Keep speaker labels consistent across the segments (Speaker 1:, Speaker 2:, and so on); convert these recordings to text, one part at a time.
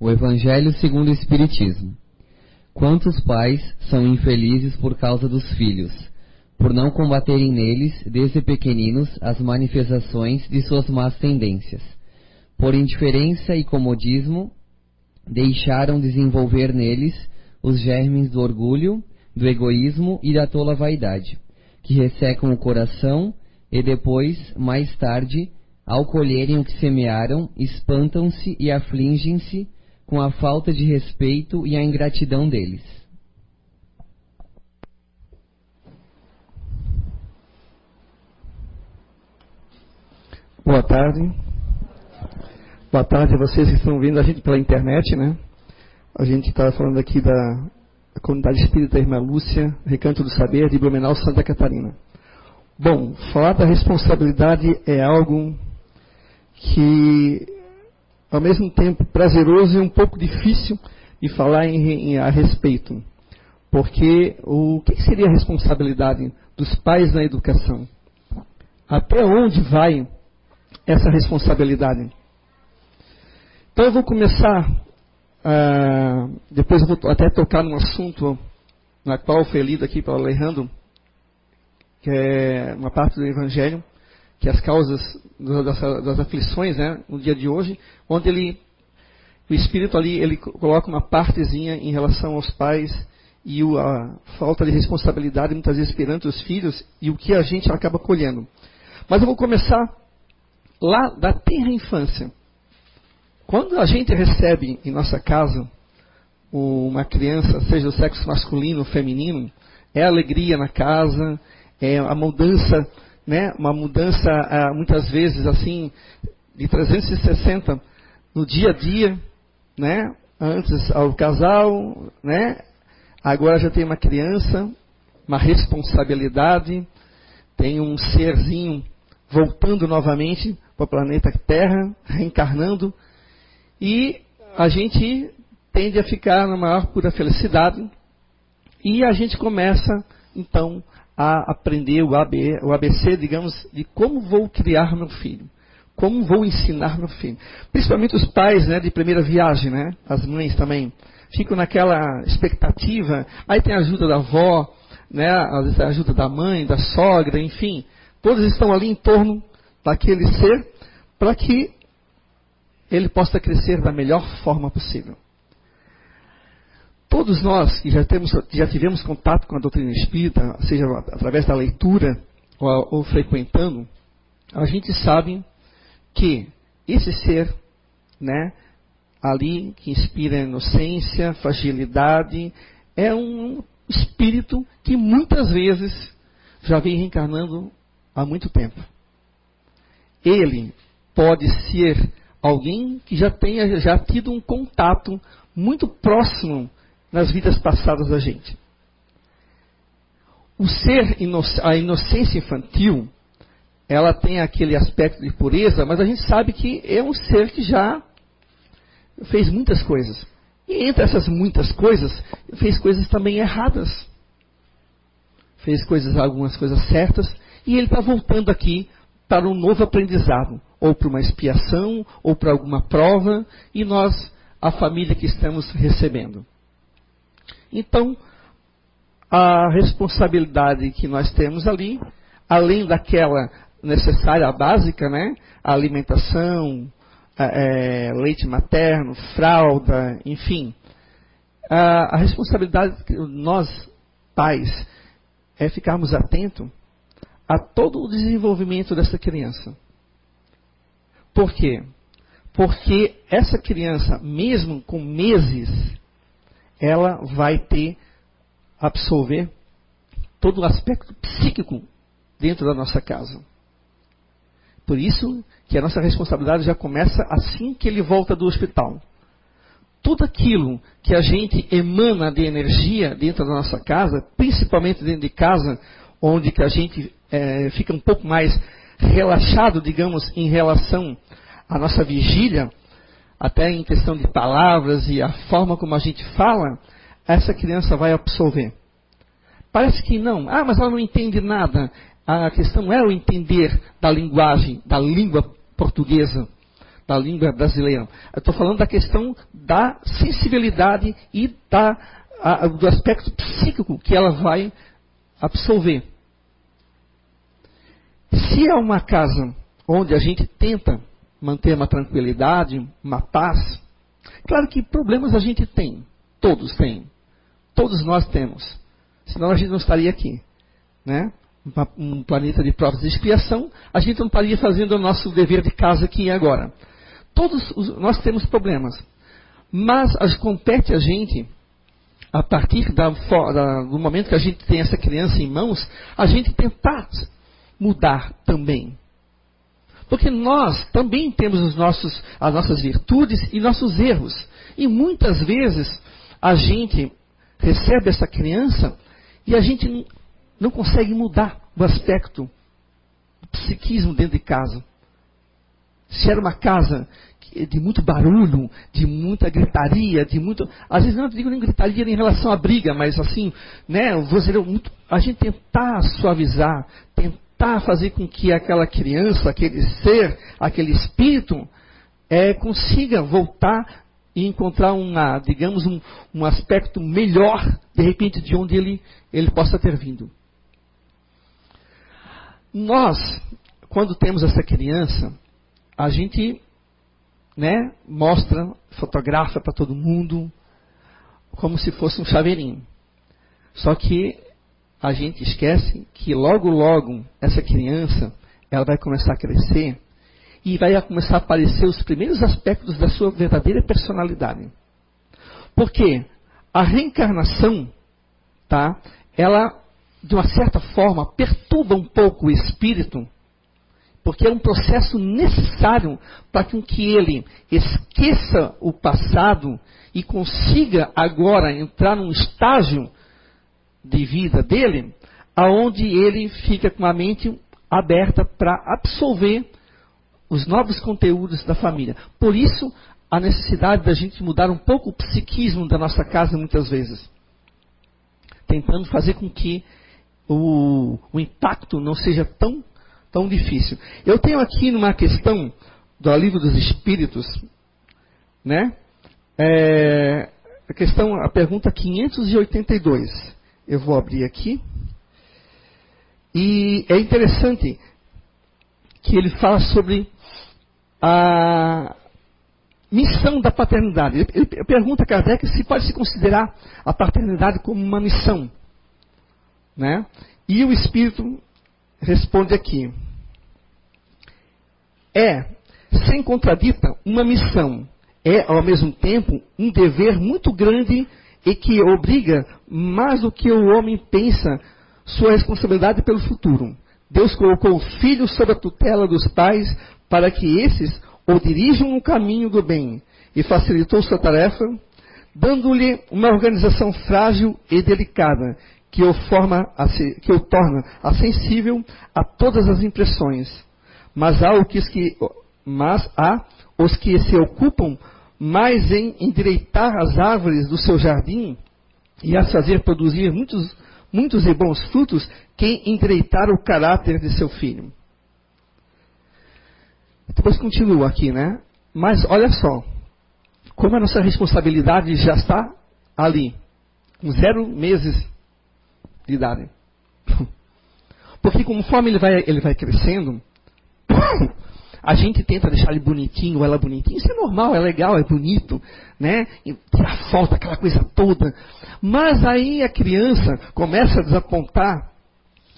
Speaker 1: O Evangelho segundo o Espiritismo. Quantos pais são infelizes por causa dos filhos, por não combaterem neles, desde pequeninos, as manifestações de suas más tendências. Por indiferença e comodismo, deixaram desenvolver neles os germes do orgulho, do egoísmo e da tola vaidade, que ressecam o coração e depois, mais tarde, ao colherem o que semearam, espantam-se e afligem-se com a falta de respeito e a ingratidão deles.
Speaker 2: Boa tarde. Boa tarde a vocês que estão vendo a gente pela internet, né? A gente está falando aqui da comunidade espírita Irmã Lúcia, Recanto do Saber, de Blumenau, Santa Catarina. Bom, falar da responsabilidade é algo que ao mesmo tempo prazeroso e um pouco difícil de falar em, em, a respeito. Porque o que seria a responsabilidade dos pais na educação? Até onde vai essa responsabilidade? Então eu vou começar, uh, depois eu vou até tocar num assunto na qual foi lido aqui pelo Alejandro, que é uma parte do Evangelho, que as causas das, das aflições, né, no dia de hoje, onde ele, o Espírito ali, ele coloca uma partezinha em relação aos pais e a falta de responsabilidade muitas vezes perante os filhos e o que a gente acaba colhendo. Mas eu vou começar lá da tenra infância. Quando a gente recebe em nossa casa uma criança, seja do sexo masculino ou feminino, é alegria na casa, é a mudança né, uma mudança ah, muitas vezes assim de 360 no dia a dia, né? Antes ao casal, né? Agora já tem uma criança, uma responsabilidade, tem um serzinho voltando novamente para o planeta Terra, reencarnando, e a gente tende a ficar na maior pura felicidade, e a gente começa então a aprender o, AB, o ABC, digamos, de como vou criar meu filho. Como vou ensinar meu filho. Principalmente os pais né, de primeira viagem, né? As mães também. Ficam naquela expectativa. Aí tem a ajuda da avó, né? A ajuda da mãe, da sogra, enfim. Todos estão ali em torno daquele ser para que ele possa crescer da melhor forma possível. Todos nós que já, temos, já tivemos contato com a doutrina espírita, seja através da leitura ou, ou frequentando, a gente sabe que esse ser, né, ali que inspira inocência, fragilidade, é um espírito que muitas vezes já vem reencarnando há muito tempo. Ele pode ser alguém que já tenha já tido um contato muito próximo nas vidas passadas da gente. O ser, a inocência infantil, ela tem aquele aspecto de pureza, mas a gente sabe que é um ser que já fez muitas coisas. E entre essas muitas coisas, fez coisas também erradas. Fez coisas, algumas coisas certas, e ele está voltando aqui para um novo aprendizado, ou para uma expiação, ou para alguma prova, e nós, a família que estamos recebendo. Então, a responsabilidade que nós temos ali, além daquela necessária, básica, né? A alimentação, é, leite materno, fralda, enfim. A, a responsabilidade que nós, pais, é ficarmos atentos a todo o desenvolvimento dessa criança. Por quê? Porque essa criança, mesmo com meses, ela vai ter, absorver todo o aspecto psíquico dentro da nossa casa. Por isso que a nossa responsabilidade já começa assim que ele volta do hospital. Tudo aquilo que a gente emana de energia dentro da nossa casa, principalmente dentro de casa, onde que a gente é, fica um pouco mais relaxado, digamos, em relação à nossa vigília, até em questão de palavras e a forma como a gente fala, essa criança vai absorver. Parece que não. Ah, mas ela não entende nada. A questão é o entender da linguagem, da língua portuguesa. da língua brasileira. Estou falando da questão da sensibilidade e da, a, do aspecto psíquico que ela vai absorver. Se é uma casa onde a gente tenta manter uma tranquilidade, uma paz, claro que problemas a gente tem, todos têm, todos nós temos, senão a gente não estaria aqui, né? um planeta de provas de expiação, a gente não estaria fazendo o nosso dever de casa aqui e agora. Todos os, nós temos problemas, mas as, compete a gente, a partir da, da, do momento que a gente tem essa criança em mãos, a gente tentar mudar também. Porque nós também temos os nossos, as nossas virtudes e nossos erros. E muitas vezes a gente recebe essa criança e a gente não consegue mudar o aspecto do psiquismo dentro de casa. Se era uma casa de muito barulho, de muita gritaria, de muito. Às vezes não digo nem gritaria em relação à briga, mas assim, né? Vou dizer, muito, a gente tentar suavizar, tentar fazer com que aquela criança, aquele ser, aquele espírito, é, consiga voltar e encontrar uma, digamos, um, um aspecto melhor, de repente, de onde ele, ele possa ter vindo. Nós, quando temos essa criança, a gente né, mostra, fotografa para todo mundo, como se fosse um chaveirinho. Só que a gente esquece que logo, logo, essa criança, ela vai começar a crescer e vai começar a aparecer os primeiros aspectos da sua verdadeira personalidade. Porque a reencarnação, tá? Ela de uma certa forma, perturba um pouco o espírito, porque é um processo necessário para que ele esqueça o passado e consiga agora entrar num estágio de vida dele, aonde ele fica com a mente aberta para absorver os novos conteúdos da família. Por isso, a necessidade da gente mudar um pouco o psiquismo da nossa casa muitas vezes. Tentando fazer com que o, o impacto não seja tão, tão difícil. Eu tenho aqui numa questão do livro dos Espíritos, né? É, a questão, a pergunta 582. Eu vou abrir aqui. E é interessante que ele fala sobre a missão da paternidade. Ele, pergunta a Kardec se pode se considerar a paternidade como uma missão. Né? E o Espírito responde aqui: é, sem contradita, uma missão. É, ao mesmo tempo, um dever muito grande e que obriga mais do que o homem pensa sua responsabilidade pelo futuro. Deus colocou o filho sob a tutela dos pais para que esses o dirijam no caminho do bem e facilitou sua tarefa, dando-lhe uma organização frágil e delicada, que o, forma que o torna acessível a todas as impressões. Mas há, que, mas há os que se ocupam mais em endireitar as árvores do seu jardim e as fazer produzir muitos, muitos e bons frutos que endireitar o caráter de seu filho. Depois continua aqui, né? Mas olha só, como a nossa responsabilidade já está ali, com zero meses de idade. Porque conforme ele vai, ele vai crescendo, a gente tenta deixar ele bonitinho, ela bonitinha. Isso é normal, é legal, é bonito, né? E tirar aquela coisa toda. Mas aí a criança começa a desapontar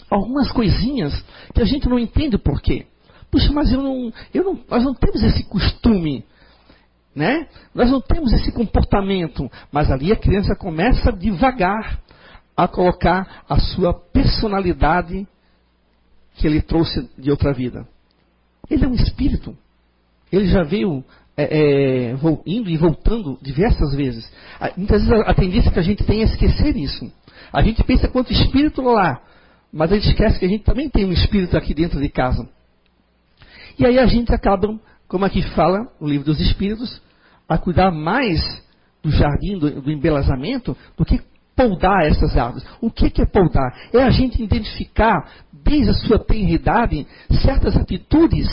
Speaker 2: algumas coisinhas que a gente não entende o porquê. Puxa, mas eu não, eu não, nós não temos esse costume, né? Nós não temos esse comportamento. Mas ali a criança começa devagar a colocar a sua personalidade que ele trouxe de outra vida. Ele é um espírito. Ele já veio é, é, indo e voltando diversas vezes. Muitas vezes a, a tendência que a gente tem é esquecer isso. A gente pensa quanto espírito lá, mas a gente esquece que a gente também tem um espírito aqui dentro de casa. E aí a gente acaba, como aqui fala no livro dos espíritos, a cuidar mais do jardim, do, do embelezamento, do que poldar essas árvores. O que, é poldar? É a gente identificar, desde a sua tenridade, certas atitudes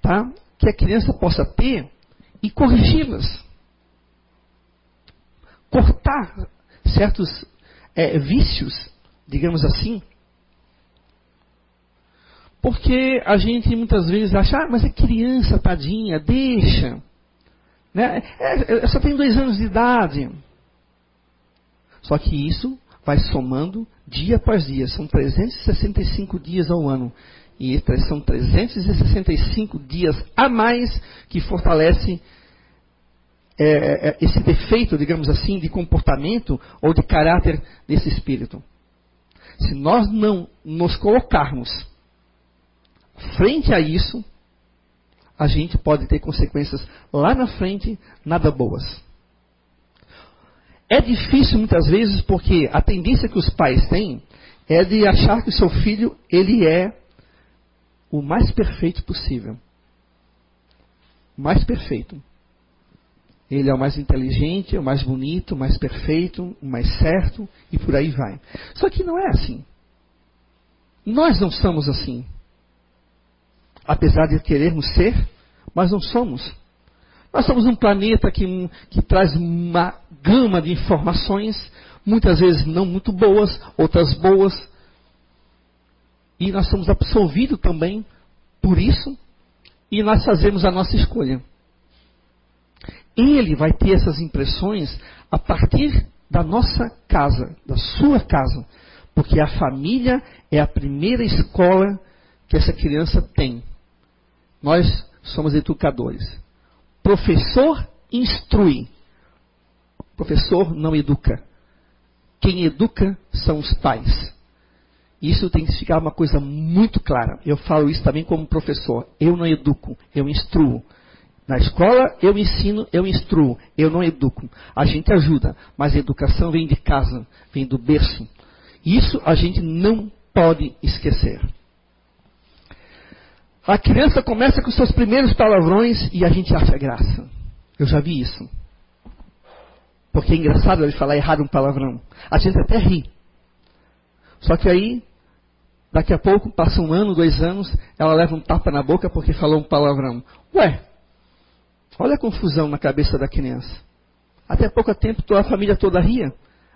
Speaker 2: tá? que a criança possa ter e corrigi-las. Cortar certos é, vícios, digamos assim. Porque a gente muitas vezes acha, ah, mas é criança, tadinha, deixa. Né? É, é, só tem dois anos de idade. Só que isso vai somando dia após dia. São 365 dias ao ano. E são 365 dias a mais que fortalece é, é, esse defeito, digamos assim, de comportamento ou de caráter desse espírito. Se nós não nos colocarmos frente a isso, a gente pode ter consequências lá na frente nada boas. É difícil muitas vezes porque a tendência que os pais têm é de achar que o seu filho ele é o mais perfeito possível. Mais perfeito. Ele é o mais inteligente, é o mais bonito, o mais perfeito, o mais certo e por aí vai. Só que não é assim. Nós não somos assim. Apesar de querermos ser, mas não somos. Nós somos um planeta que, que traz uma gama de informações, muitas vezes não muito boas, outras boas. E nós somos absolvidos também por isso, e nós fazemos a nossa escolha. Ele vai ter essas impressões a partir da nossa casa, da sua casa, porque a família é a primeira escola que essa criança tem. Nós somos educadores. Professor instrui. Professor não educa. Quem educa são os pais. Isso tem que ficar uma coisa muito clara. Eu falo isso também como professor. Eu não educo, eu instruo. Na escola eu ensino, eu instruo, eu não educo. A gente ajuda, mas a educação vem de casa, vem do berço. Isso a gente não pode esquecer. A criança começa com seus primeiros palavrões e a gente acha graça. Eu já vi isso. Porque é engraçado ele falar errado um palavrão. A gente até ri. Só que aí, daqui a pouco, passa um ano, dois anos, ela leva um tapa na boca porque falou um palavrão. Ué, olha a confusão na cabeça da criança. Até pouco tempo, toda a família toda ria.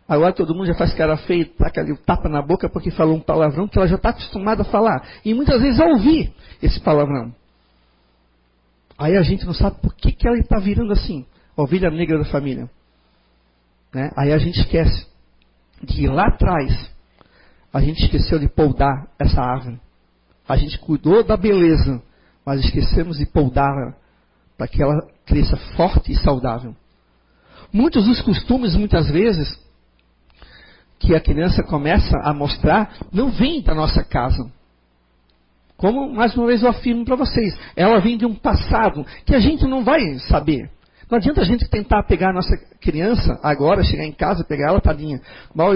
Speaker 2: Agora todo mundo já faz cara feia, taca ali o tapa na boca porque falou um palavrão que ela já está acostumada a falar. E muitas vezes a ouvir esse palavrão. Aí a gente não sabe por que, que ela está virando assim, ovelha negra da família. Né? Aí a gente esquece de lá atrás, a gente esqueceu de poldar essa árvore. A gente cuidou da beleza, mas esquecemos de poldá-la para que ela cresça forte e saudável. Muitos dos costumes, muitas vezes, que a criança começa a mostrar não vem da nossa casa. Como, mais uma vez, eu afirmo para vocês, ela vem de um passado que a gente não vai saber. Não adianta a gente tentar pegar a nossa criança agora, chegar em casa, pegar ela, tadinha. Mal,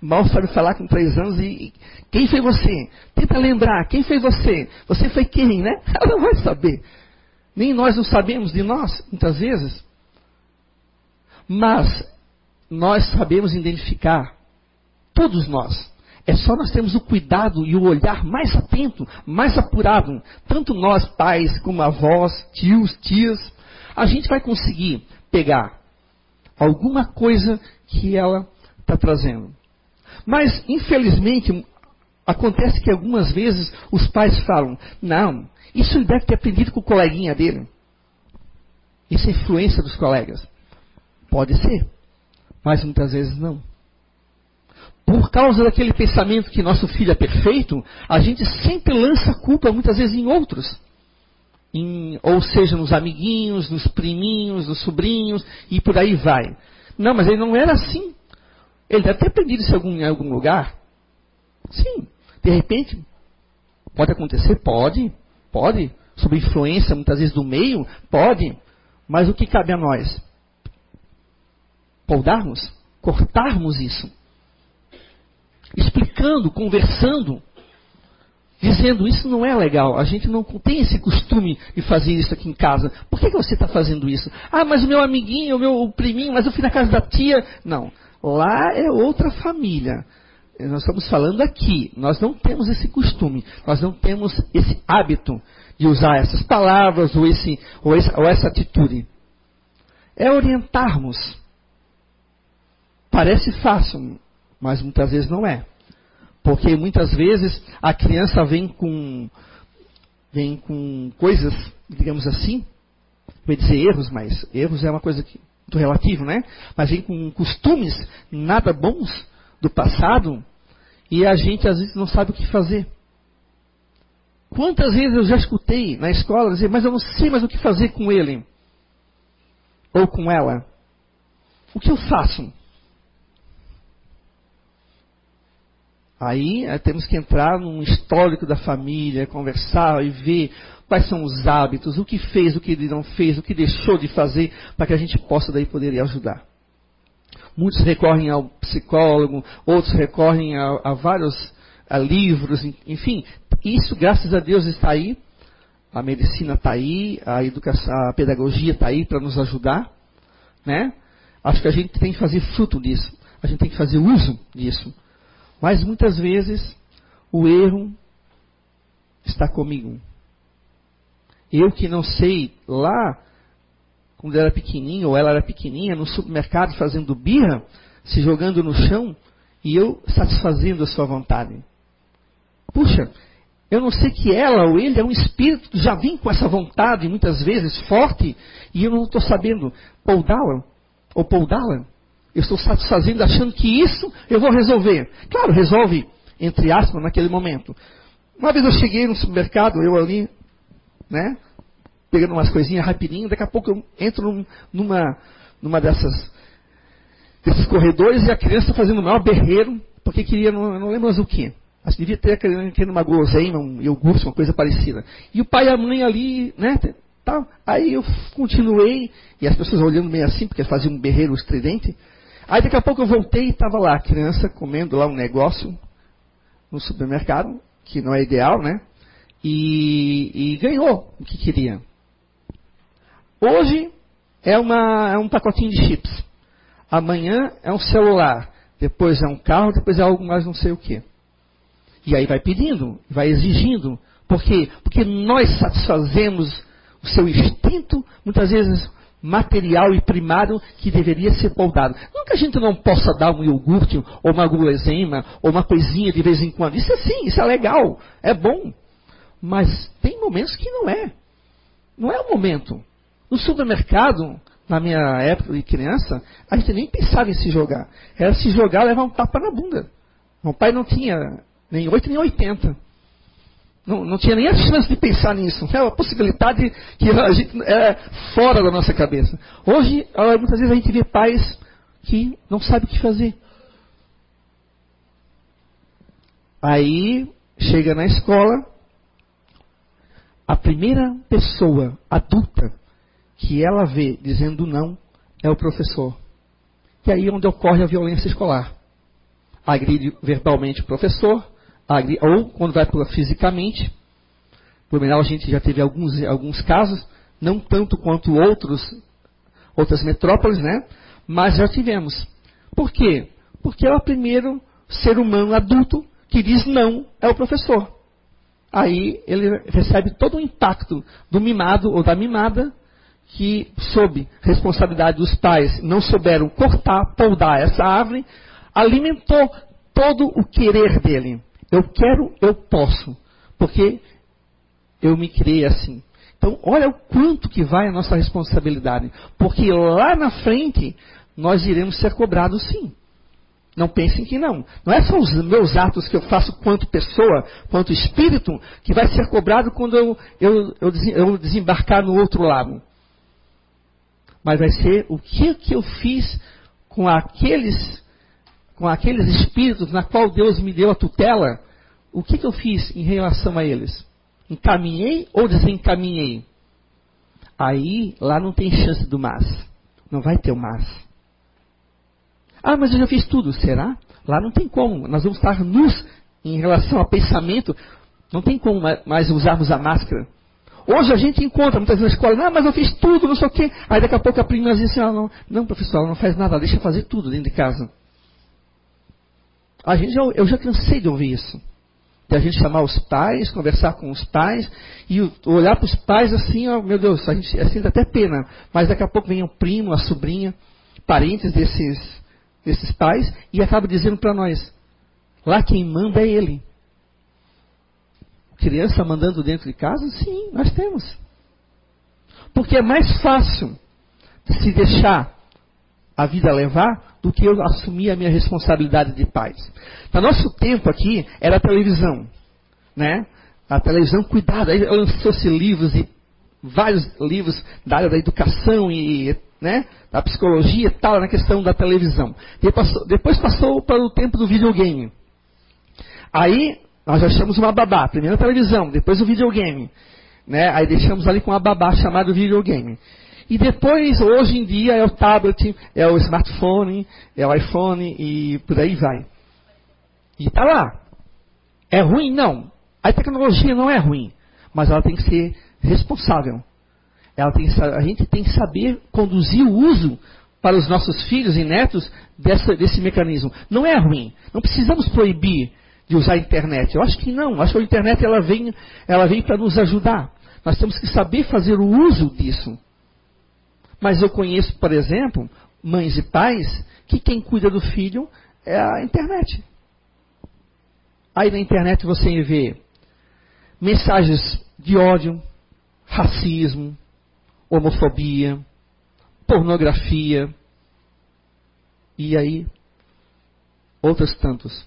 Speaker 2: mal sabe falar com três anos e. Quem foi você? Tenta lembrar, quem foi você? Você foi quem, né? Ela não vai saber. Nem nós não sabemos de nós, muitas vezes. Mas nós sabemos identificar Todos nós. É só nós termos o cuidado e o olhar mais atento, mais apurado. Tanto nós, pais, como avós, tios, tias. A gente vai conseguir pegar alguma coisa que ela está trazendo. Mas, infelizmente, acontece que algumas vezes os pais falam: não, isso ele deve ter aprendido com o coleguinha dele. Isso é influência dos colegas. Pode ser, mas muitas vezes não por causa daquele pensamento que nosso filho é perfeito, a gente sempre lança a culpa muitas vezes em outros. Em, ou seja, nos amiguinhos, nos priminhos, nos sobrinhos e por aí vai. Não, mas ele não era assim. Ele deve ter aprendido isso em algum, em algum lugar. Sim, de repente, pode acontecer? Pode, pode. Sob influência muitas vezes do meio? Pode. Mas o que cabe a nós? Poldarmos? Cortarmos isso explicando, conversando, dizendo isso não é legal, a gente não tem esse costume de fazer isso aqui em casa. Por que, que você está fazendo isso? Ah, mas o meu amiguinho, o meu priminho, mas eu fui na casa da tia. Não, lá é outra família. nós estamos falando aqui, nós não temos esse costume, nós não temos esse hábito de usar essas palavras ou, esse, ou, ou essa atitude. É orientarmos. Parece fácil, mas muitas vezes não é. Porque muitas vezes a criança vem com, vem com coisas, digamos assim, vou dizer erros, mas erros é uma coisa que, muito relativo, né? Mas vem com costumes nada bons do passado e a gente às vezes não sabe o que fazer. Quantas vezes eu já escutei na escola dizer, mas eu não sei mais o que fazer com ele ou com ela? O que eu faço? Aí temos que entrar num histórico da família, conversar e ver quais são os hábitos, o que fez, o que não fez, o que deixou de fazer, para que a gente possa daí poder ajudar. Muitos recorrem ao psicólogo, outros recorrem a, a vários a livros, enfim. Isso, graças a Deus, está aí. A medicina está aí, a educação, a pedagogia está aí para nos ajudar, né? Acho que a gente tem que fazer fruto disso. A gente tem que fazer uso disso. Mas muitas vezes o erro está comigo. Eu que não sei lá, quando era pequenininho, ou ela era pequenininha, no supermercado fazendo birra, se jogando no chão, e eu satisfazendo a sua vontade. Puxa, eu não sei que ela ou ele é um espírito que já vem com essa vontade, muitas vezes forte, e eu não estou sabendo poldá-la ou poldá-la. Eu estou satisfazendo, achando que isso eu vou resolver. Claro, resolve, entre aspas, naquele momento. Uma vez eu cheguei no supermercado, eu ali, né, pegando umas coisinhas rapidinho, daqui a pouco eu entro numa, numa dessas, desses corredores e a criança fazendo o maior berreiro, porque queria, não, não lembro mais o que. Acho que devia ter querendo uma guloseima, um iogurte, uma coisa parecida. E o pai e a mãe ali, né, tal. Aí eu continuei, e as pessoas olhando meio assim, porque fazia um berreiro estridente. Aí daqui a pouco eu voltei e estava lá a criança comendo lá um negócio no supermercado, que não é ideal, né? E, e ganhou o que queria. Hoje é, uma, é um pacotinho de chips. Amanhã é um celular. Depois é um carro, depois é algo mais não sei o que. E aí vai pedindo, vai exigindo. Por quê? Porque nós satisfazemos o seu instinto, muitas vezes material e primário que deveria ser poldado. Não que a gente não possa dar um iogurte, ou uma gulosema, ou uma coisinha de vez em quando. Isso é sim, isso é legal, é bom. Mas tem momentos que não é. Não é o momento. No supermercado, na minha época de criança, a gente nem pensava em se jogar. Era se jogar, levar um tapa na bunda. Meu pai não tinha nem 8 nem 80. Não, não tinha nem a chance de pensar nisso. É uma possibilidade que a gente é fora da nossa cabeça. Hoje, muitas vezes a gente vê pais que não sabem o que fazer. Aí chega na escola, a primeira pessoa adulta que ela vê dizendo não é o professor. E aí é onde ocorre a violência escolar. Agride verbalmente o professor, ou quando vai fisicamente. Blumenau a gente já teve alguns, alguns casos, não tanto quanto outros, outras metrópoles, né? Mas já tivemos. Por quê? Porque é o primeiro ser humano adulto que diz não é o professor. Aí ele recebe todo o impacto do mimado ou da mimada que, sob responsabilidade dos pais, não souberam cortar, poldar essa árvore, alimentou todo o querer dele. Eu quero, eu posso. Porque eu me criei assim. Então, olha o quanto que vai a nossa responsabilidade. Porque lá na frente, nós iremos ser cobrados sim. Não pensem que não. Não é só os meus atos que eu faço quanto pessoa, quanto espírito, que vai ser cobrado quando eu, eu, eu, desembarcar no outro lado. Mas vai ser o que, que eu fiz com aqueles com aqueles espíritos na qual Deus me deu a tutela, o que, que eu fiz em relação a eles? Encaminhei ou desencaminhei? Aí, lá não tem chance do mas. Não vai ter o mas. Ah, mas eu já fiz tudo. Será? Lá não tem como. Nós vamos estar nus em relação ao pensamento. Não tem como mais usarmos a máscara. Hoje a gente encontra muitas vezes na escola, ah, mas eu fiz tudo, não sei o quê. Aí daqui a pouco a prima diz assim, ah, não, não, professor, ela não faz nada, deixa fazer tudo dentro de casa. A gente já, eu já cansei de ouvir isso. De a gente chamar os pais, conversar com os pais e olhar para os pais assim, ó, meu Deus, a gente assim dá até pena. Mas daqui a pouco vem o primo, a sobrinha, parentes desses, desses pais e acaba dizendo para nós: lá quem manda é ele. Criança mandando dentro de casa? Sim, nós temos. Porque é mais fácil se deixar a vida levar do que eu assumir a minha responsabilidade de pais. No nosso tempo aqui era a televisão, né? A televisão, cuidado, aí lançou-se livros e vários livros da área da educação e né, da psicologia e tal, na questão da televisão. Depois passou, para o tempo do videogame. Aí nós achamos uma babá, primeiro a televisão, depois o videogame. Né? Aí deixamos ali com a babá chamado videogame. E depois, hoje em dia, é o tablet, é o smartphone, é o iPhone e por aí vai. E está lá. É ruim? Não. A tecnologia não é ruim, mas ela tem que ser responsável. Ela tem, a gente tem que saber conduzir o uso para os nossos filhos e netos dessa, desse mecanismo. Não é ruim. Não precisamos proibir de usar a internet. Eu acho que não. Acho que a internet ela vem, ela vem para nos ajudar. Nós temos que saber fazer o uso disso. Mas eu conheço, por exemplo, mães e pais que quem cuida do filho é a internet. Aí na internet você vê mensagens de ódio, racismo, homofobia, pornografia e aí outros tantos.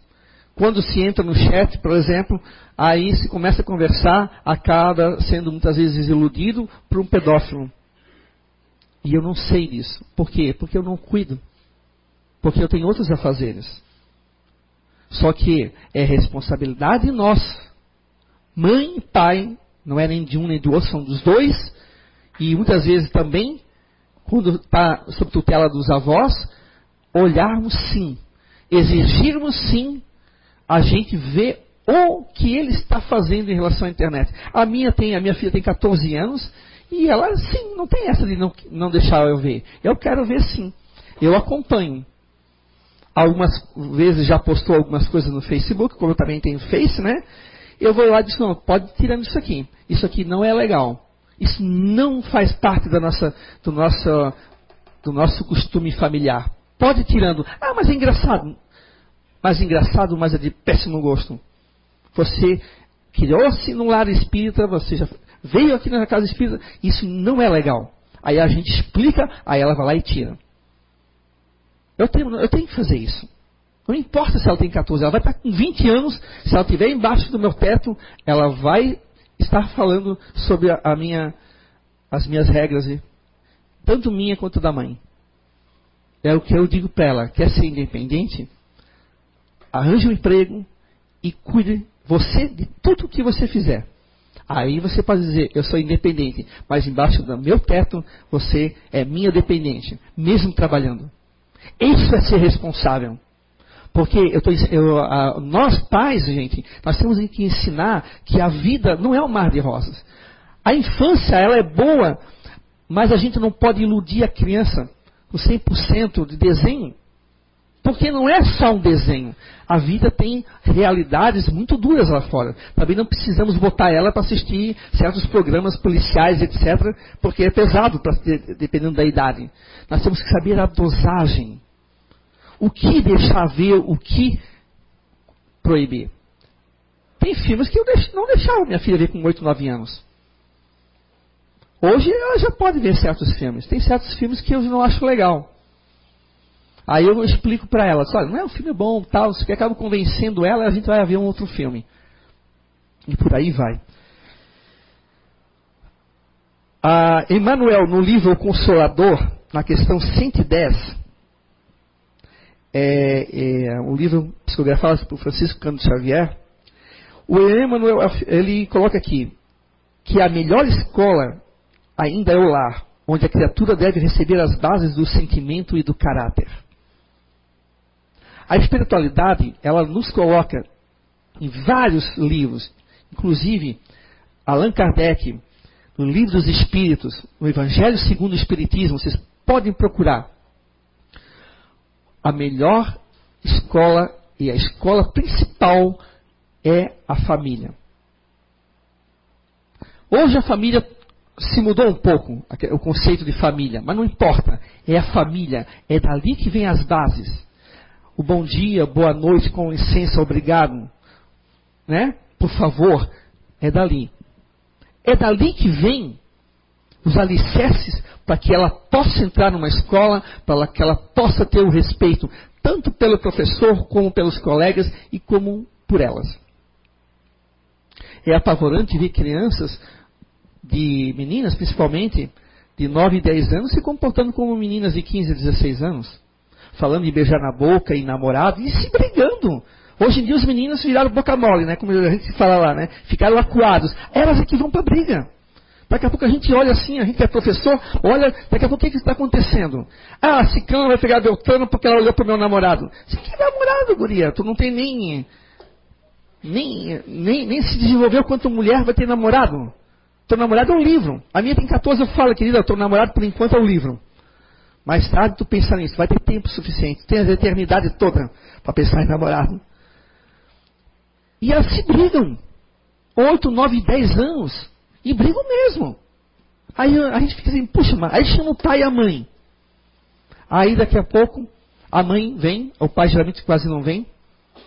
Speaker 2: Quando se entra no chat, por exemplo, aí se começa a conversar, acaba sendo muitas vezes iludido por um pedófilo. E eu não sei disso. Por quê? Porque eu não cuido. Porque eu tenho outros afazeres. Só que é responsabilidade nossa. Mãe e pai, não é nem de um nem do outro, são dos dois. E muitas vezes também, quando está sob tutela dos avós, olharmos sim, exigirmos sim, a gente vê o que ele está fazendo em relação à internet. A minha tem, a minha filha tem 14 anos e ela, sim, não tem essa de não, não deixar eu ver. Eu quero ver sim. Eu acompanho. Algumas vezes já postou algumas coisas no Facebook, como eu também tenho Face, né? Eu vou lá e digo, não, pode tirando isso aqui. Isso aqui não é legal. Isso não faz parte da nossa, do, nosso, do nosso costume familiar. Pode tirando. Ah, mas é engraçado. Mas engraçado, mas é de péssimo gosto. Você criou-se num lar espírita, você já veio aqui na casa espírita, isso não é legal. Aí a gente explica, aí ela vai lá e tira. Eu tenho, eu tenho que fazer isso. Não importa se ela tem 14, ela vai estar com 20 anos, se ela estiver embaixo do meu teto, ela vai estar falando sobre a, a minha, as minhas regras, tanto minha quanto da mãe. É o que eu digo para ela: quer ser independente? Arranje um emprego e cuide você de tudo o que você fizer. Aí você pode dizer, eu sou independente, mas embaixo do meu teto você é minha dependente, mesmo trabalhando. Isso é ser responsável. Porque eu tô, eu, a, nós pais, gente, nós temos que ensinar que a vida não é um mar de rosas. A infância, ela é boa, mas a gente não pode iludir a criança com 100% de desenho. Porque não é só um desenho. A vida tem realidades muito duras lá fora. Também não precisamos botar ela para assistir certos programas policiais, etc., porque é pesado, pra, dependendo da idade. Nós temos que saber a dosagem. O que deixar ver, o que proibir. Tem filmes que eu não deixava minha filha ver com 8, 9 anos. Hoje ela já pode ver certos filmes. Tem certos filmes que eu não acho legal. Aí eu explico para ela, olha, não é um filme bom, tal, isso que acaba convencendo ela, a gente vai ver um outro filme. E por aí vai. Ah, Emmanuel, no livro O Consolador, na questão 110, é, é um livro psicografado por Francisco Cano Xavier, o Emmanuel, ele coloca aqui que a melhor escola ainda é o lar, onde a criatura deve receber as bases do sentimento e do caráter. A espiritualidade, ela nos coloca em vários livros, inclusive Allan Kardec, no Livro dos Espíritos, no Evangelho segundo o Espiritismo, vocês podem procurar. A melhor escola e a escola principal é a família. Hoje a família se mudou um pouco, o conceito de família, mas não importa. É a família, é dali que vem as bases. O bom dia, boa noite, com licença, obrigado, né? Por favor, é dali. É dali que vem os alicerces para que ela possa entrar numa escola, para que ela possa ter o respeito, tanto pelo professor, como pelos colegas e como por elas. É apavorante ver crianças, de meninas principalmente, de 9 e 10 anos, se comportando como meninas de 15 e 16 anos. Falando de beijar na boca e namorado e se brigando. Hoje em dia os meninos viraram boca mole, né? Como a gente fala lá, né? Ficaram acuados. Elas é que vão para briga. Daqui a pouco a gente olha assim, a gente é professor, olha, daqui a pouco o que está acontecendo? Ah, Ciclano vai pegar Beltrano porque ela olhou para o meu namorado. Você que namorado, guria? Tu não tem nem, nem, nem, nem se desenvolveu quanto mulher vai ter namorado. Teu namorado é um livro. A minha tem 14, eu falo, querida, teu namorado por enquanto é um livro. Mais tarde tu pensa nisso, vai ter tempo suficiente, tem a eternidade toda para pensar em namorado. E elas se brigam. 8, 9, 10 anos. E brigam mesmo. Aí a gente fica assim, puxa, mas aí chama o pai e a mãe. Aí daqui a pouco a mãe vem, o pai geralmente quase não vem,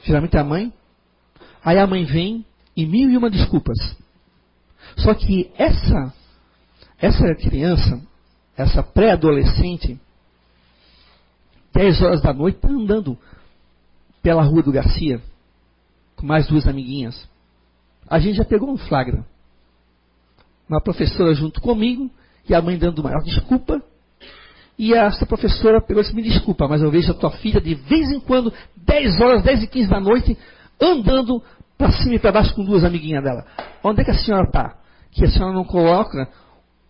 Speaker 2: geralmente é a mãe. Aí a mãe vem e mil e uma desculpas. Só que essa, essa criança, essa pré-adolescente, 10 horas da noite, está andando pela rua do Garcia, com mais duas amiguinhas. A gente já pegou um flagra uma professora junto comigo, e a mãe dando maior desculpa. E essa professora pegou e disse, me desculpa, mas eu vejo a tua filha de vez em quando, 10 horas, 10 e 15 da noite, andando para cima e para baixo com duas amiguinhas dela. Onde é que a senhora está? Que a senhora não coloca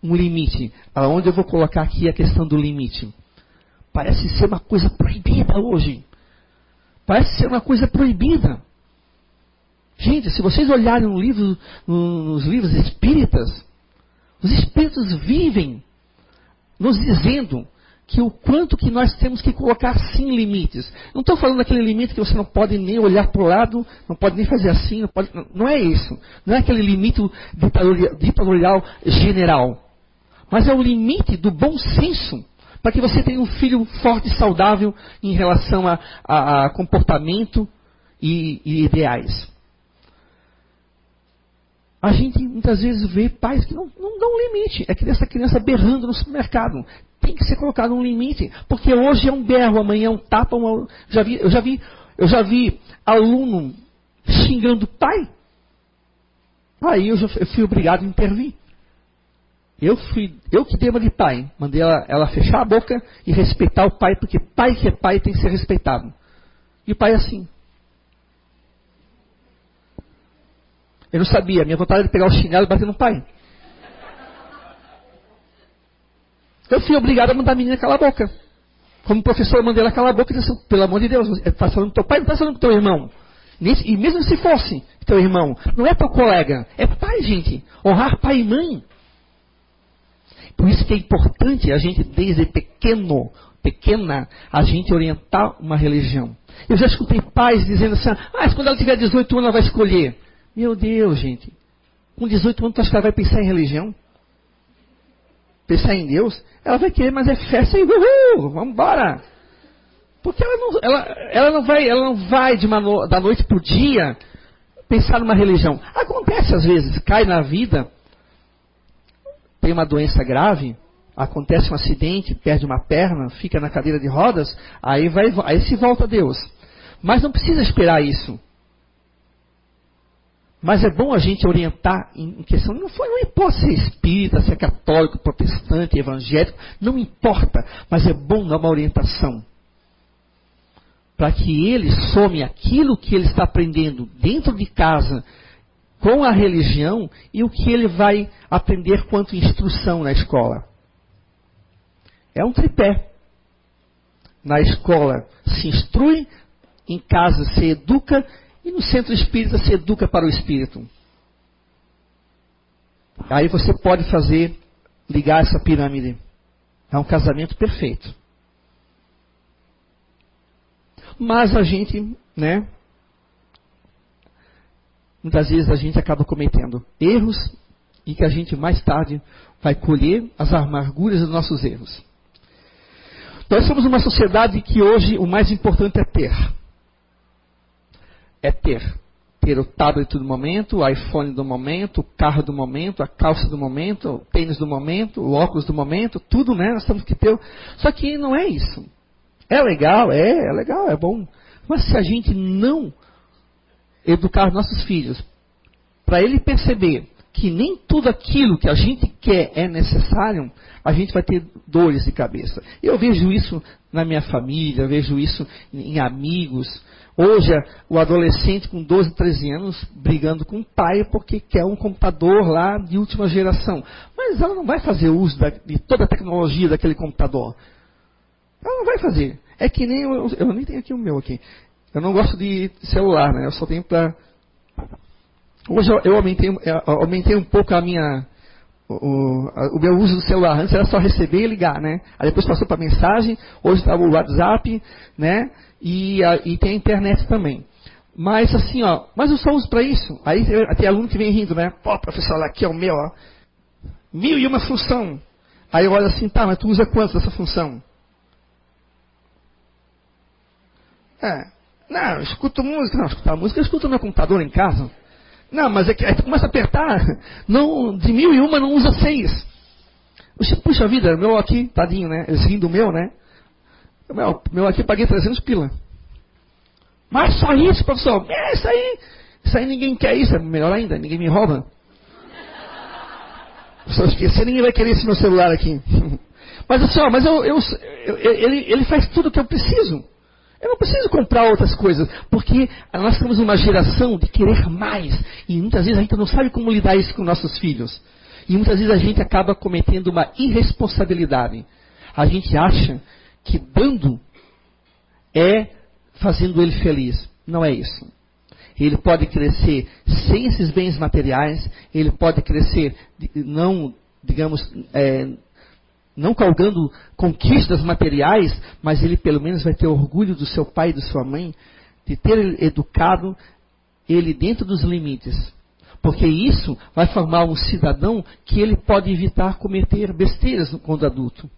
Speaker 2: um limite. Aonde eu vou colocar aqui a questão do limite? Parece ser uma coisa proibida hoje. Parece ser uma coisa proibida. Gente, se vocês olharem no livro, nos livros espíritas, os espíritos vivem nos dizendo que o quanto que nós temos que colocar sim limites. Não estou falando daquele limite que você não pode nem olhar para o lado, não pode nem fazer assim, não, pode, não é isso. Não é aquele limite ditatorial general. Mas é o limite do bom senso para que você tenha um filho forte e saudável em relação a, a, a comportamento e, e ideais. A gente muitas vezes vê pais que não, não dão limite. É que essa criança berrando no supermercado. Tem que ser colocado um limite. Porque hoje é um berro, amanhã é um tapa. Uma... Já vi, eu, já vi, eu já vi aluno xingando o pai. Aí eu, já, eu fui obrigado a intervir. Eu fui, eu que uma de pai. Mandei ela, ela fechar a boca e respeitar o pai, porque pai que é pai tem que ser respeitado. E o pai é assim. Eu não sabia. Minha vontade era pegar o chinelo e bater no pai. Eu fui obrigado a mandar a menina calar a boca. Como professor, eu mandei ela calar a boca e disse, pelo amor de Deus, está falando com teu pai, não está falando com teu irmão. E mesmo se fosse teu irmão, não é teu colega, é pai, gente. Honrar pai e mãe. Por isso que é importante a gente, desde pequeno, pequena, a gente orientar uma religião. Eu já escutei pais dizendo assim, ah, quando ela tiver 18 anos ela vai escolher. Meu Deus, gente. Com 18 anos, tu acha que ela vai pensar em religião? Pensar em Deus? Ela vai querer, mas é festa e uhul, vamos embora. Porque ela não, ela, ela não vai, ela não vai de uma, da noite para o dia pensar numa religião. Acontece às vezes, cai na vida, tem uma doença grave, acontece um acidente, perde uma perna, fica na cadeira de rodas, aí, vai, aí se volta a Deus. Mas não precisa esperar isso. Mas é bom a gente orientar em questão, não, foi, não importa se é espírita, se é católico, protestante, evangélico, não importa, mas é bom dar uma orientação. Para que ele some aquilo que ele está aprendendo dentro de casa com a religião e o que ele vai aprender quanto instrução na escola. É um tripé. Na escola se instrui, em casa se educa e no centro espírita se educa para o espírito. Aí você pode fazer, ligar essa pirâmide. É um casamento perfeito. Mas a gente, né? Muitas vezes a gente acaba cometendo erros e que a gente mais tarde vai colher as amarguras dos nossos erros. Nós somos uma sociedade que hoje o mais importante é ter. É ter. Ter o tablet do momento, o iPhone do momento, o carro do momento, a calça do momento, o tênis do momento, o óculos do momento, tudo, né? Nós temos que ter. Só que não é isso. É legal, é, é legal, é bom. Mas se a gente não educar nossos filhos para ele perceber que nem tudo aquilo que a gente quer é necessário, a gente vai ter dores de cabeça. Eu vejo isso na minha família, vejo isso em amigos. Hoje, o adolescente com 12, 13 anos brigando com o pai porque quer um computador lá de última geração. Mas ela não vai fazer uso de toda a tecnologia daquele computador. Ela não vai fazer. É que nem eu, eu nem tenho aqui o meu aqui. Eu não gosto de celular, né? Eu só tenho para Hoje eu, aumentei, eu aumentei um pouco a minha, o, o, meu uso do celular. Antes era só receber e ligar, né? Aí depois passou para mensagem, hoje está o WhatsApp, né? E, a, e tem a internet também. Mas assim, ó, mas eu só uso para isso. Aí tem aluno que vem rindo, né? Pô, professor, aqui é o meu, ó. Mil e uma função. Aí eu olho assim, tá, mas tu usa quanto dessa função? É, não, eu escuto música. Não, escutar música eu escuto no meu computador em casa. Não, mas é que aí tu começa a apertar. Não, de mil e uma não usa seis. Puxa vida, meu aqui, tadinho, né? Eles riem do meu, né? Meu, meu aqui paguei 300 pila. Mas só isso, professor? É, isso aí. Isso aí ninguém quer isso. É melhor ainda, ninguém me rouba. Se eu esquecer, ninguém vai querer esse meu celular aqui. Mas assim, mas eu, eu, eu, ele, ele faz tudo o que eu preciso. Eu não preciso comprar outras coisas, porque nós estamos numa geração de querer mais. E muitas vezes a gente não sabe como lidar isso com nossos filhos. E muitas vezes a gente acaba cometendo uma irresponsabilidade. A gente acha que dando é fazendo ele feliz. Não é isso. Ele pode crescer sem esses bens materiais, ele pode crescer não, digamos, é, não calgando conquistas materiais, mas ele pelo menos vai ter orgulho do seu pai e da sua mãe, de ter educado ele dentro dos limites. Porque isso vai formar um cidadão que ele pode evitar cometer besteiras quando adulto.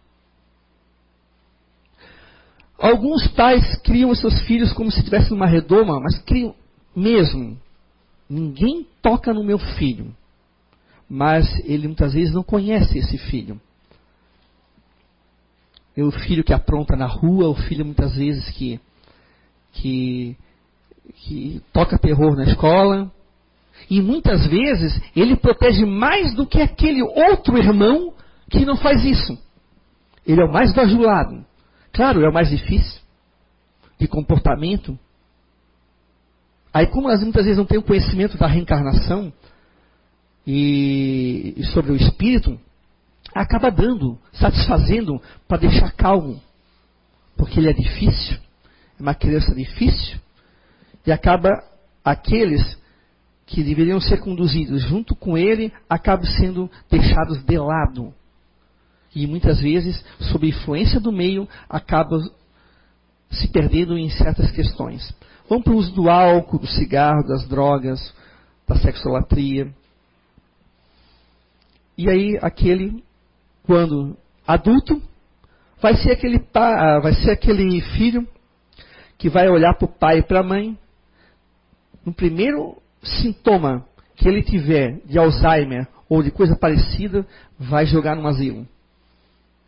Speaker 2: Alguns pais criam seus filhos como se estivessem numa redoma, mas criam mesmo. Ninguém toca no meu filho. Mas ele muitas vezes não conhece esse filho o filho que apronta na rua, o filho muitas vezes que, que, que toca terror na escola. E muitas vezes ele protege mais do que aquele outro irmão que não faz isso. Ele é o mais bajulado. Claro, é o mais difícil de comportamento. Aí, como nós muitas vezes não temos conhecimento da reencarnação e sobre o espírito, acaba dando, satisfazendo para deixar calmo. Porque ele é difícil, é uma criança difícil, e acaba aqueles que deveriam ser conduzidos junto com ele, acabam sendo deixados de lado. E muitas vezes, sob influência do meio, acabam se perdendo em certas questões. Vamos para o uso do álcool, do cigarro, das drogas, da sexolatria. E aí aquele quando adulto, vai ser aquele, ah, vai ser aquele filho que vai olhar para o pai e para a mãe. No primeiro sintoma que ele tiver de Alzheimer ou de coisa parecida, vai jogar no asilo.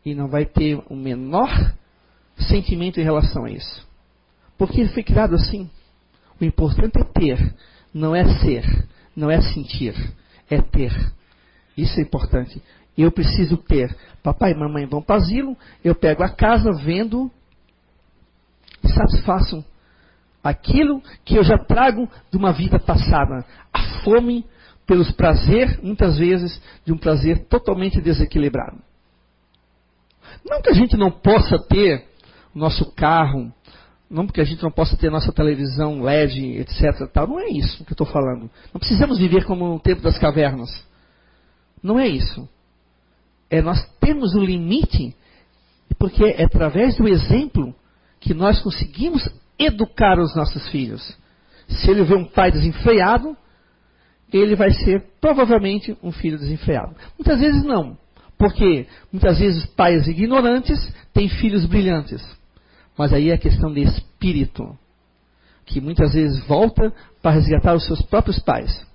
Speaker 2: E não vai ter o menor sentimento em relação a isso. Porque ele foi criado assim. O importante é ter, não é ser, não é sentir, é ter. Isso é importante eu preciso ter. Papai e mamãe vão para o asilo, eu pego a casa, vendo satisfaço aquilo que eu já trago de uma vida passada. A fome pelos prazer, muitas vezes, de um prazer totalmente desequilibrado. Não que a gente não possa ter o nosso carro, não porque a gente não possa ter nossa televisão LED, etc. Tal. Não é isso que eu estou falando. Não precisamos viver como no tempo das cavernas. Não é isso é nós temos o limite, porque é através do exemplo que nós conseguimos educar os nossos filhos. Se ele vê um pai desenfreado, ele vai ser provavelmente um filho desenfreado. Muitas vezes não, porque muitas vezes pais ignorantes têm filhos brilhantes. Mas aí é questão de espírito, que muitas vezes volta para resgatar os seus próprios pais.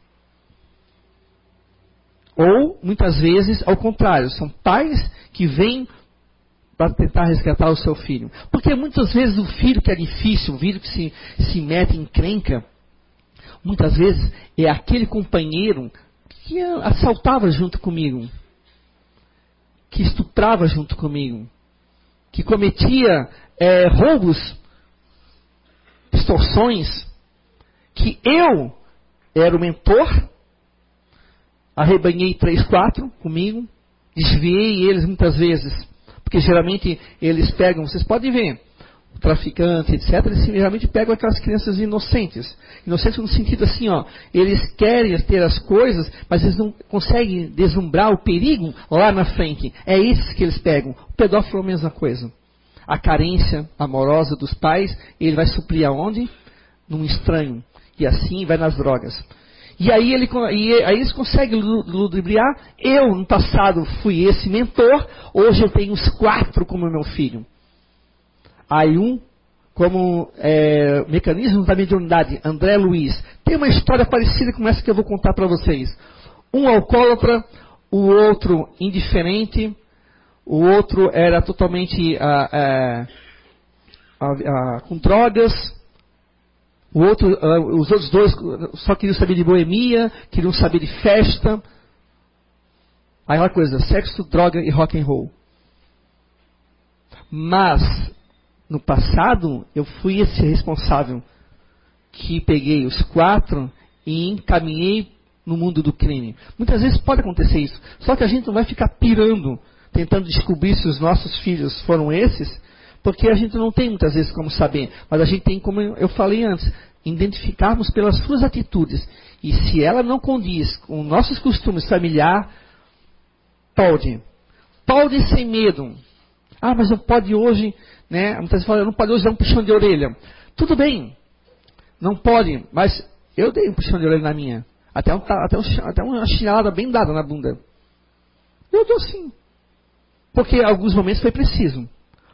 Speaker 2: Ou, muitas vezes, ao contrário, são pais que vêm para tentar resgatar o seu filho. Porque muitas vezes o filho que é difícil, o filho que se, se mete em crenca, muitas vezes é aquele companheiro que assaltava junto comigo, que estuprava junto comigo, que cometia é, roubos, extorsões, que eu era o mentor, arrebanhei três, quatro comigo, desviei eles muitas vezes, porque geralmente eles pegam, vocês podem ver, traficantes, etc., eles geralmente pegam aquelas crianças inocentes. Inocentes no sentido assim, ó, eles querem ter as coisas, mas eles não conseguem deslumbrar o perigo lá na frente. É esses que eles pegam. O pedófilo é a mesma coisa. A carência amorosa dos pais, ele vai suprir aonde? Num estranho. E assim vai nas drogas. E aí, ele, e aí eles conseguem ludibriar. Eu, no passado, fui esse mentor, hoje eu tenho os quatro como meu filho. Aí um, como é, mecanismo da mediunidade, André Luiz, tem uma história parecida com essa que eu vou contar para vocês. Um alcoólatra, o outro indiferente, o outro era totalmente ah, ah, com drogas, o outro, uh, os outros dois só queriam saber de boemia, queriam saber de festa. Aí uma coisa, sexo, droga e rock and roll. Mas no passado eu fui esse responsável que peguei os quatro e encaminhei no mundo do crime. Muitas vezes pode acontecer isso. Só que a gente não vai ficar pirando, tentando descobrir se os nossos filhos foram esses, porque a gente não tem muitas vezes como saber, mas a gente tem, como eu falei antes, identificarmos pelas suas atitudes. E se ela não condiz com nossos costumes familiares, pode. Pode sem medo. Ah, mas não pode hoje, né? Muitas vezes falam, não pode hoje dar um puxão de orelha. Tudo bem, não pode, mas eu dei um puxão de orelha na minha. Até, um, até, um, até uma chinelada bem dada na bunda. Eu dou sim. Porque em alguns momentos foi preciso.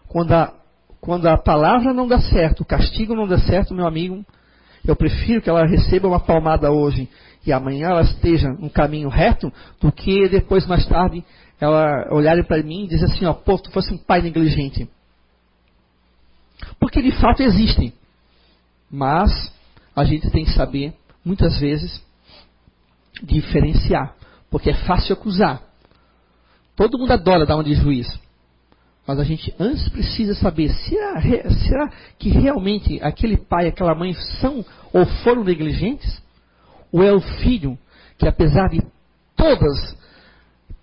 Speaker 2: Quando a quando a palavra não dá certo, o castigo não dá certo, meu amigo, eu prefiro que ela receba uma palmada hoje e amanhã ela esteja no caminho reto, do que depois, mais tarde, ela olhar para mim e dizer assim, ó, pô, tu fosse um pai negligente. Porque de fato existem. Mas a gente tem que saber, muitas vezes, diferenciar. Porque é fácil acusar. Todo mundo adora dar um de juiz. Mas a gente antes precisa saber, será, será que realmente aquele pai, aquela mãe são ou foram negligentes? Ou é o filho que apesar de todas,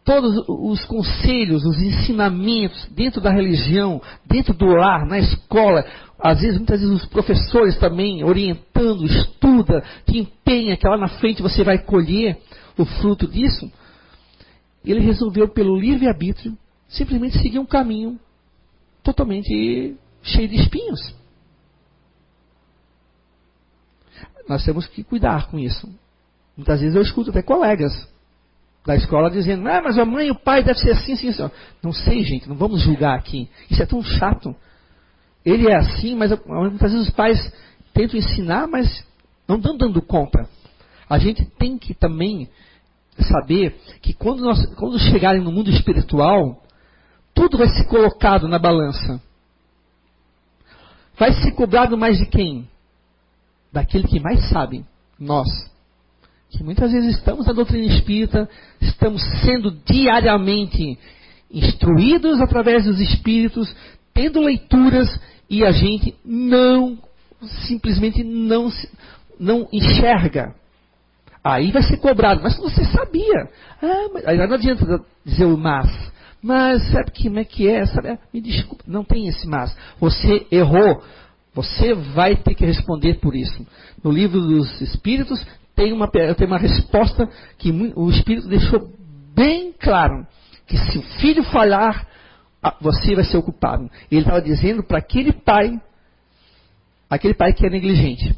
Speaker 2: todos os conselhos, os ensinamentos dentro da religião, dentro do lar, na escola, às vezes, muitas vezes os professores também orientando, estuda, te empenha que lá na frente você vai colher o fruto disso, ele resolveu pelo livre-arbítrio simplesmente seguir um caminho totalmente cheio de espinhos. Nós temos que cuidar com isso. Muitas vezes eu escuto até colegas da escola dizendo, ah, mas a mãe e o pai deve ser assim, assim, assim. Não sei, gente, não vamos julgar aqui. Isso é tão chato. Ele é assim, mas muitas vezes os pais tentam ensinar, mas não estão dando conta. A gente tem que também saber que quando, nós, quando chegarem no mundo espiritual, tudo vai ser colocado na balança. Vai ser cobrado mais de quem? Daquele que mais sabe, nós. Que muitas vezes estamos na doutrina espírita, estamos sendo diariamente instruídos através dos espíritos, tendo leituras e a gente não, simplesmente não, não enxerga. Aí vai ser cobrado, mas você sabia. Ah, mas, aí não adianta dizer o mas. Mas sabe como é que é? Sabe? Me desculpa, não tem esse mas. Você errou. Você vai ter que responder por isso. No livro dos Espíritos tem uma, tem uma resposta que o Espírito deixou bem claro. Que se o filho falhar, você vai ser o culpado. Ele estava dizendo para aquele pai aquele pai que é negligente.